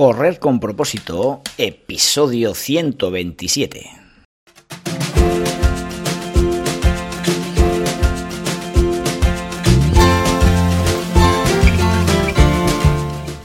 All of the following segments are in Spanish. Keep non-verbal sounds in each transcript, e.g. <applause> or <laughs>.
Correr con propósito, episodio 127.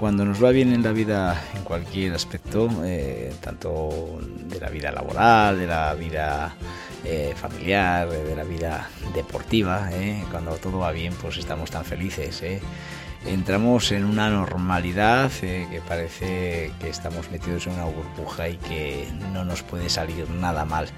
cuando nos va bien en la vida en cualquier aspecto, eh, tanto de la vida laboral, de la vida eh, familiar, de la vida deportiva, eh, cuando todo va bien, pues estamos tan felices. Entramos en una normalidad que parece que estamos metidos en una burbuja y que no nos puede salir nada mal.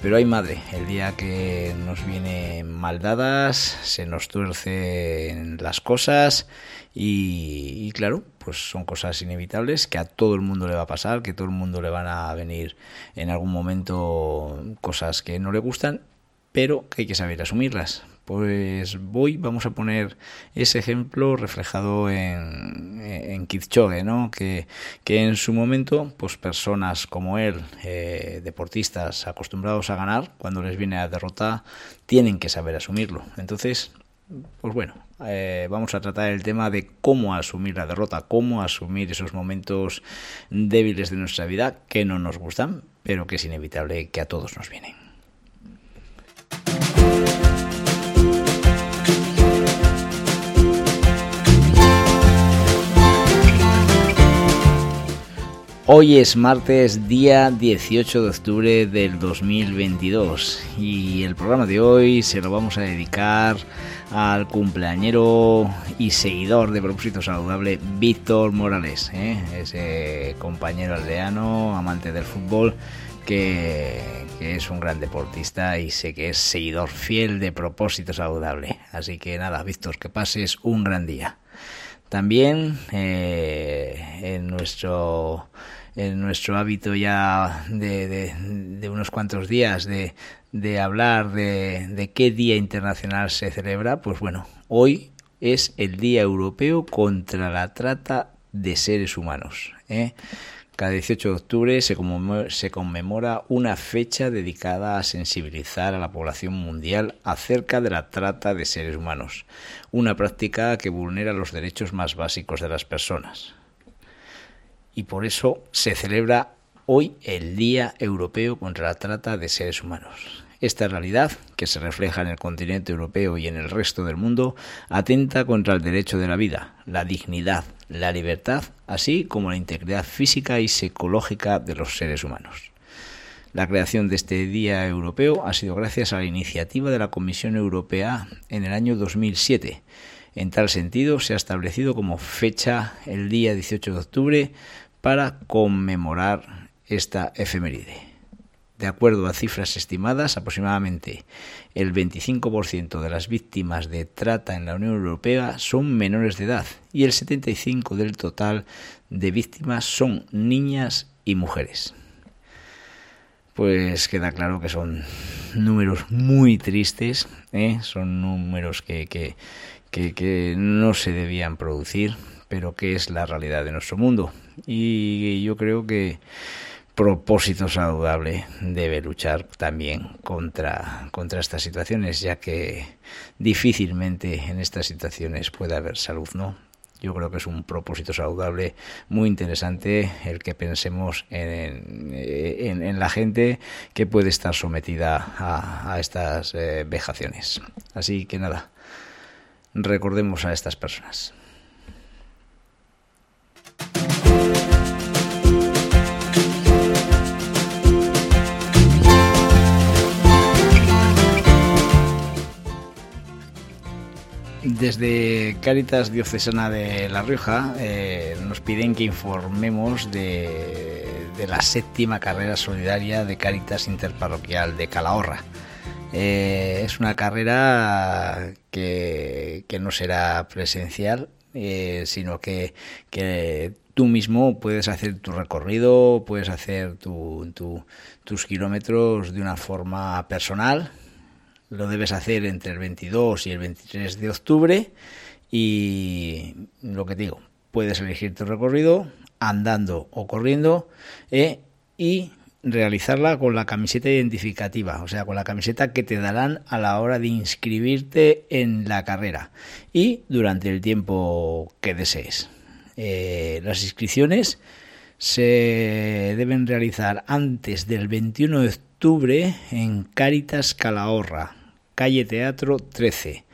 Pero hay madre, el día que nos vienen mal dadas, se nos tuercen las cosas y, claro, pues son cosas inevitables que a todo el mundo le va a pasar, que a todo el mundo le van a venir en algún momento cosas que no le gustan, pero que hay que saber asumirlas. Pues voy, vamos a poner ese ejemplo reflejado en, en Kipchoge, ¿no? Que, que en su momento, pues personas como él, eh, deportistas acostumbrados a ganar, cuando les viene a derrotar, tienen que saber asumirlo. Entonces, pues bueno, eh, vamos a tratar el tema de cómo asumir la derrota, cómo asumir esos momentos débiles de nuestra vida que no nos gustan, pero que es inevitable que a todos nos vienen. Hoy es martes, día 18 de octubre del 2022 y el programa de hoy se lo vamos a dedicar al cumpleañero y seguidor de Propósito Saludable, Víctor Morales, ¿eh? ese compañero aldeano, amante del fútbol, que, es un gran deportista y sé que es seguidor fiel de Propósito Saludable. Así que nada, Víctor, que pases un gran día. También eh, en nuestro en nuestro hábito ya de, de, unos cuantos días de, de hablar de, qué día internacional se celebra, pues bueno, hoy es el Día Europeo contra la Trata de Seres Humanos. ¿eh? Cada 18 de octubre se se conmemora una fecha dedicada a sensibilizar a la población mundial acerca de la trata de seres humanos, una práctica que vulnera los derechos más básicos de las personas. Y por eso se celebra hoy el Día Europeo contra la Trata de Seres Humanos. Esta realidad, que se refleja en el continente europeo y en el resto del mundo, atenta contra el derecho de la vida, la dignidad, la libertad, así como la integridad física y psicológica de los seres humanos. La creación de este Día Europeo ha sido gracias a la iniciativa de la Comisión Europea en el año 2007. En tal sentido, se ha establecido como fecha el día 18 de octubre para conmemorar esta efeméride. De acuerdo a cifras estimadas, aproximadamente el 25% de las víctimas de trata en la Unión Europea son menores de edad y el 75% del total de víctimas son niñas y mujeres. Pues queda claro que son números muy tristes, ¿eh? son números que, que, que, que no se debían producir, pero que es la realidad de nuestro mundo. Y yo creo que propósito saludable debe luchar también contra, contra estas situaciones, ya que difícilmente en estas situaciones puede haber salud, ¿no? Yo creo que es un propósito saludable muy interesante el que pensemos en, en, la gente que puede estar sometida a, a estas eh, vejaciones. Así que nada, recordemos a estas personas. Desde Cáritas Diocesana de La Rioja eh, nos piden que informemos de, la séptima carrera solidaria de Cáritas Interparroquial de Calahorra. Eh, es una carrera que, no será presencial, eh, sino que, que tú mismo puedes hacer tu recorrido, puedes hacer tus kilómetros de una forma personal. Lo debes hacer entre el 22 y el 23 de octubre y lo que te digo, puedes elegir tu recorrido andando o corriendo eh, y realizarla con la camiseta identificativa, o sea, con la camiseta que te darán a la hora de inscribirte en la carrera y durante el tiempo que desees. Eh, las inscripciones se deben realizar antes del 21 de octubre en Cáritas Calahorra, calle Teatro 13,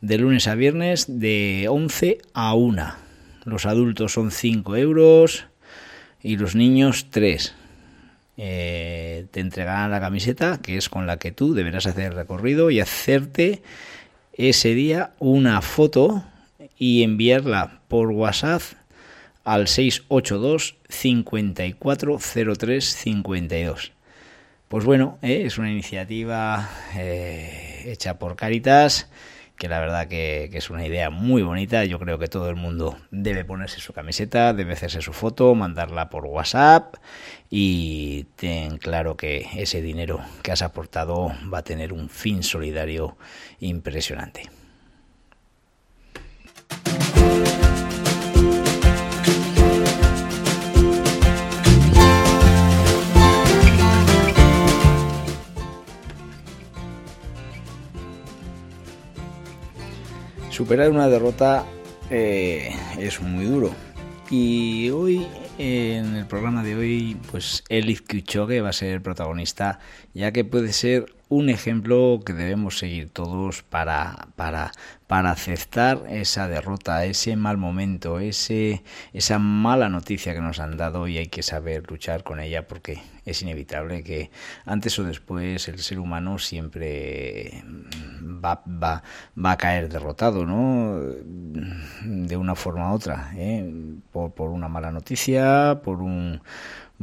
de lunes a viernes de 11 a 1. Los adultos son 5 euros y los niños 3 eh, te entregarán la camiseta, que es con la que tú deberás hacer el recorrido y hacerte ese día una foto y enviarla por WhatsApp al 682 5403 52. Pues bueno, eh, es una iniciativa eh, hecha por Caritas que la verdad que, es una idea muy bonita. Yo creo que todo el mundo debe ponerse su camiseta, debe hacerse su foto, mandarla por WhatsApp y ten claro que ese dinero que has aportado va a tener un fin solidario impresionante. Superar una derrota eh, es muy duro. Y hoy, en el programa de hoy, pues Elif va a ser el protagonista, ya que puede ser un ejemplo que debemos seguir todos para, para, para aceptar esa derrota, ese mal momento, ese, esa mala noticia que nos han dado y hay que saber luchar con ella porque es inevitable que antes o después el ser humano siempre va, va, va a caer derrotado, ¿no? De una forma u otra, ¿eh? por, por una mala noticia, por un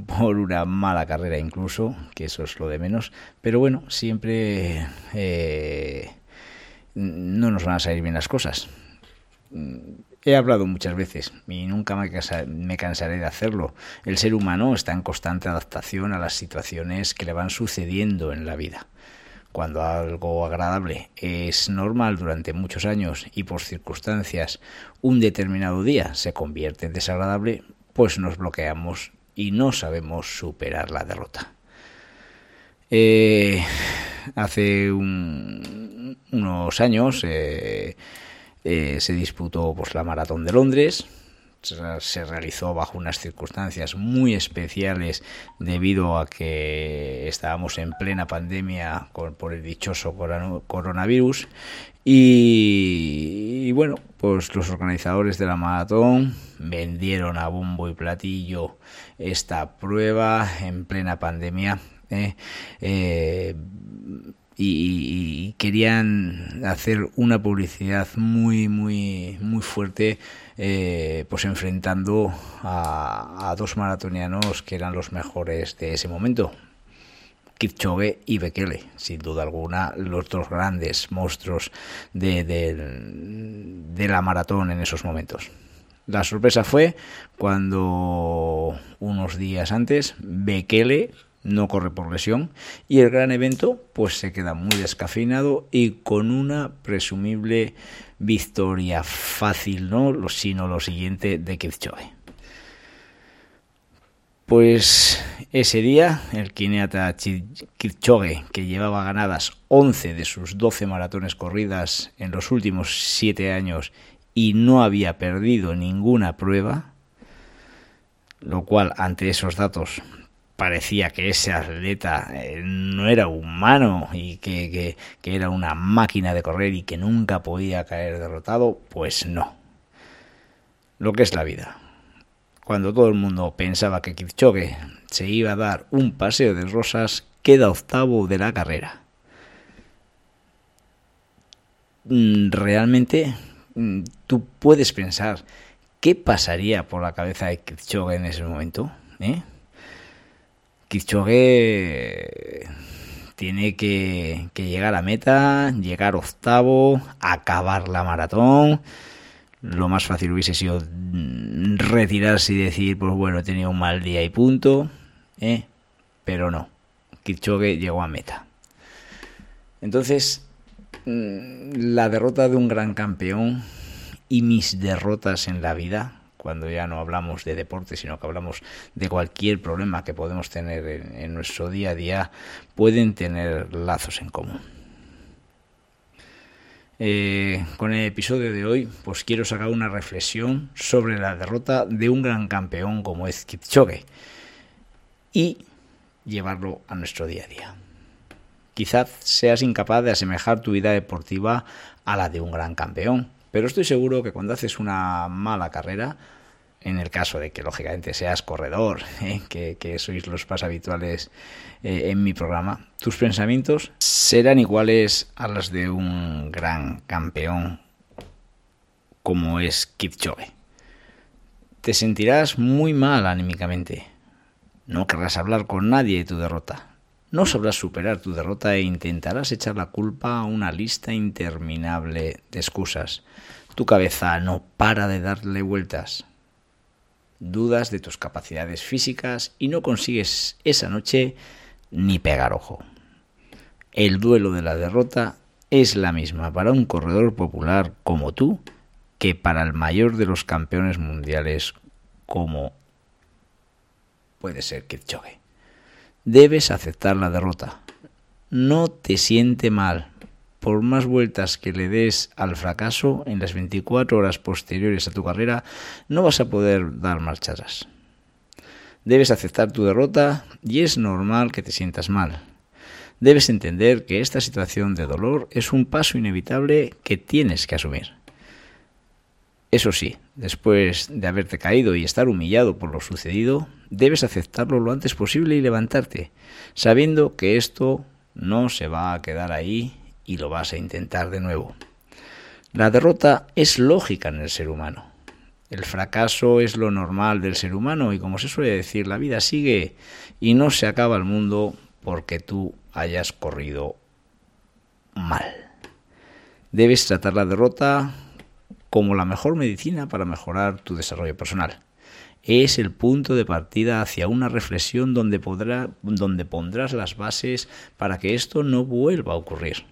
por una mala carrera incluso, que eso es lo de menos, pero bueno, siempre eh, no nos van a salir bien las cosas. He hablado muchas veces y nunca me, me cansaré de hacerlo. El ser humano está en constante adaptación a las situaciones que le van sucediendo en la vida. Cuando algo agradable es normal durante muchos años y por circunstancias un determinado día se convierte en desagradable, pues nos bloqueamos y no sabemos superar la derrota. Eh, hace unos años eh, eh, se disputó pues, la Maratón de Londres. Se realizó bajo unas circunstancias muy especiales debido a que estábamos en plena pandemia por el dichoso coronavirus y, bueno, pues los organizadores de la maratón vendieron a bombo y platillo esta prueba en plena pandemia. ¿eh? Eh, y, querían hacer una publicidad muy muy muy fuerte eh, pues enfrentando a, dos maratonianos que eran los mejores de ese momento Kipchoge y Bekele, sin duda alguna, los dos grandes monstruos de, de, la maratón en esos momentos. La sorpresa fue cuando unos días antes Bekele no corre por lesión y el gran evento pues se queda muy descafeinado y con una presumible victoria fácil, no, sino lo siguiente de Kipchoge. Pues ese día el Kineata Kipchoge, que llevaba ganadas 11 de sus 12 maratones corridas en los últimos 7 años y no había perdido ninguna prueba, lo cual ante esos datos parecía que ese atleta eh, no era humano y que, que era una máquina de correr y que nunca podía caer derrotado, pues no. Lo que es la vida cuando todo el mundo pensaba que Kipchoge se iba a dar un paseo de rosas, queda octavo de la carrera. Mm, realmente mm, tú puedes pensar qué pasaría por la cabeza de Kipchoge en ese momento. ¿eh? Kipchoge tiene que, que llegar a meta, llegar octavo, acabar la maratón Lo más fácil hubiese sido mm, retirarse y decir, pues bueno, he tenido un mal día y punto, ¿eh? pero no. Kipchoge llegó a meta. Entonces, mm, la derrota de un gran campeón y mis derrotas en la vida, cuando ya no hablamos de deporte, sino que hablamos de cualquier problema que podemos tener en, nuestro día a día, pueden tener lazos en común. Eh, con el episodio de hoy, pues quiero sacar una reflexión sobre la derrota de un gran campeón como es Kipchoge y llevarlo a nuestro día a día. Quizás seas incapaz de asemejar tu vida deportiva a la de un gran campeón, pero estoy seguro que cuando haces una mala carrera, en el caso de que lógicamente seas corredor, <laughs> ¿eh? que, sois los más habituales eh, en mi programa, tus pensamientos serán iguales a los de un gran campeón como es Kipchoge. Te sentirás muy mal anímicamente. No querrás hablar con nadie de tu derrota. No sabrás superar tu derrota e intentarás echar la culpa a una lista interminable de excusas. Tu cabeza no para de darle vueltas. Dudas de tus capacidades físicas y no consigues esa noche ni pegar ojo. El duelo de la derrota es la misma para un corredor popular como tú que para el mayor de los campeones mundiales como puede ser Kipchoge. Debes aceptar la derrota. No te siente mal. Por más vueltas que le des al fracaso en las 24 horas posteriores a tu carrera, no vas a poder dar marcha atrás. Debes aceptar tu derrota y es normal que te sientas mal. Debes entender que esta situación de dolor es un paso inevitable que tienes que asumir. Eso sí, después de haberte caído y estar humillado por lo sucedido, debes aceptarlo lo antes posible y levantarte, sabiendo que esto no se va a quedar ahí y lo vas a intentar de nuevo. La derrota es lógica en el ser humano. El fracaso es lo normal del ser humano y como se suele decir, la vida sigue y no se acaba el mundo porque tú hayas corrido mal. Debes tratar la derrota como la mejor medicina para mejorar tu desarrollo personal es el punto de partida hacia una reflexión donde, podrá, donde pondrás las bases para que esto no vuelva a ocurrir.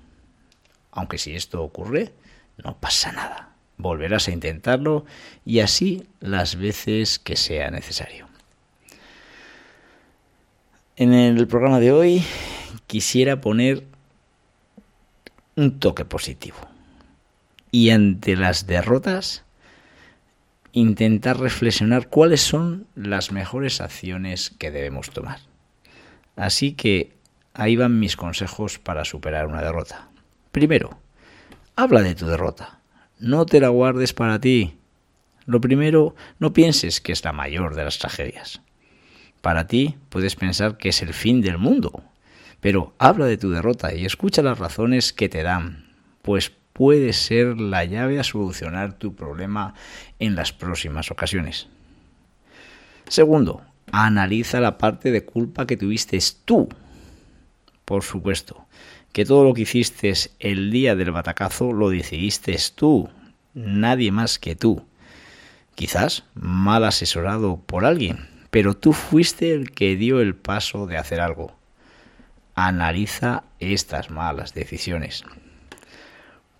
Aunque si esto ocurre, no pasa nada. Volverás a intentarlo y así las veces que sea necesario. En el programa de hoy quisiera poner un toque positivo. Y ante las derrotas, intentar reflexionar cuáles son las mejores acciones que debemos tomar. Así que ahí van mis consejos para superar una derrota. Primero, habla de tu derrota. No te la guardes para ti. Lo primero, no pienses que es la mayor de las tragedias. Para ti puedes pensar que es el fin del mundo, pero habla de tu derrota y escucha las razones que te dan, pues puede ser la llave a solucionar tu problema en las próximas ocasiones. Segundo, analiza la parte de culpa que tuviste tú. Por supuesto, que todo lo que hiciste el día del batacazo lo decidiste tú, nadie más que tú. Quizás mal asesorado por alguien, pero tú fuiste el que dio el paso de hacer algo. Analiza estas malas decisiones.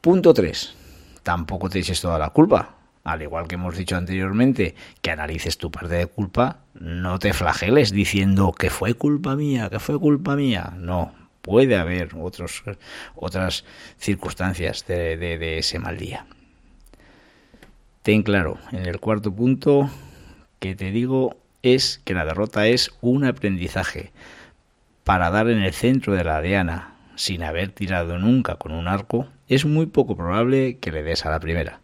Punto 3. Tampoco te eches toda la culpa. Al igual que hemos dicho anteriormente, que analices tu parte de culpa, no te flageles diciendo que fue culpa mía, que fue culpa mía. No, puede haber otros, otras circunstancias de, de ese mal día. Ten claro, en el cuarto punto que te digo es que la derrota es un aprendizaje para dar en el centro de la diana, sin haber tirado nunca con un arco, es muy poco probable que le des a la primera.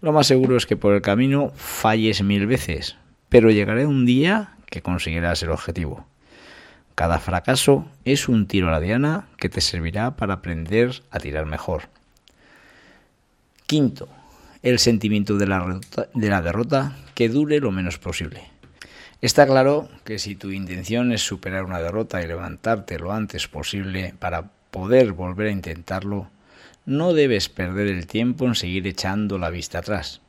Lo más seguro es que por el camino falles mil veces, pero llegará un día que conseguirás el objetivo. Cada fracaso es un tiro a la diana que te servirá para aprender a tirar mejor. Quinto, el sentimiento de la, de la derrota que dure lo menos posible. Está claro que si tu intención es superar una derrota y levantarte lo antes posible para poder volver a intentarlo, no debes perder el tiempo en seguir echando la vista atrás.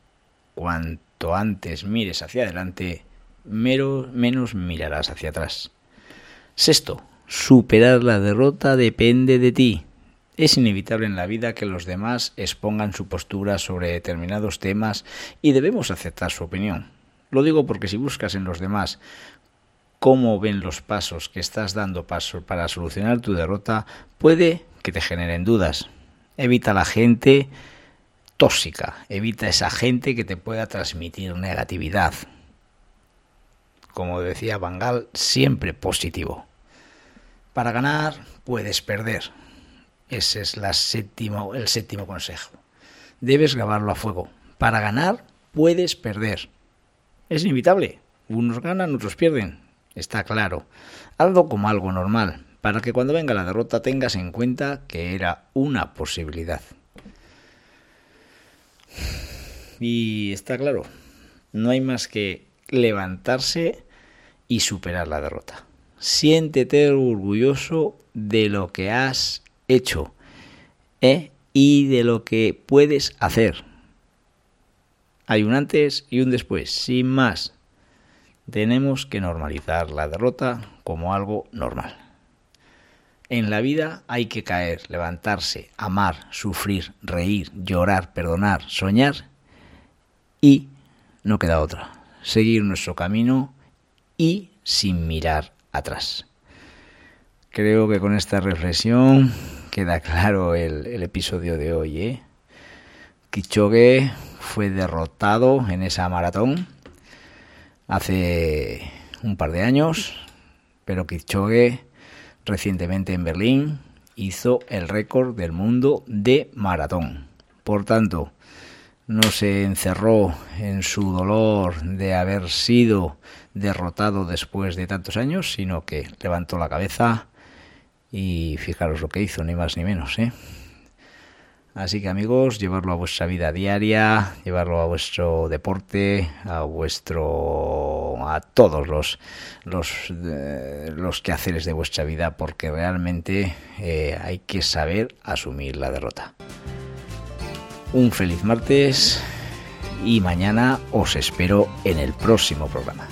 cuanto antes mires hacia adelante, menos mirarás hacia atrás. Sexto, superar la derrota depende de ti. Es inevitable en la vida que los demás expongan su postura sobre determinados temas y debemos aceptar su opinión. Lo digo porque si buscas en los demás cómo ven los pasos que estás dando paso para solucionar tu derrota, puede que te generen dudas. Evita la gente tóxica, evita esa gente que te pueda transmitir negatividad. Como decía Bangal, siempre positivo. Para ganar puedes perder. Ese es el séptimo consejo. Debes grabarlo a fuego. Para ganar puedes perder. Es inevitable. Unos ganan, otros pierden. Está claro. Hazlo como algo normal, para que cuando venga la derrota tengas en cuenta que era una posibilidad. Y está claro, no hay más que levantarse y superar la derrota. Siéntete orgulloso de lo que has hecho ¿eh? y de lo que puedes hacer. Hay un antes y un después, sin más. Tenemos que normalizar la derrota como algo normal. En la vida hay que caer, levantarse, amar, sufrir, reír, llorar, perdonar, soñar y no queda otra. Seguir nuestro camino y sin mirar atrás. Creo que con esta reflexión queda claro el, episodio de hoy. ¿eh? Kichoge fue derrotado en esa maratón hace un par de años, pero Kichoge recientemente en Berlín hizo el récord del mundo de maratón. Por tanto, no se encerró en su dolor de haber sido derrotado después de tantos años, sino que levantó la cabeza y fijaros lo que hizo, ni más ni menos. ¿eh? Así que amigos, llevarlo a vuestra vida diaria, llevarlo a vuestro deporte, a vuestro, a todos los los, eh, los quehaceres de vuestra vida, porque realmente eh, hay que saber asumir la derrota. Un feliz martes y mañana os espero en el próximo programa.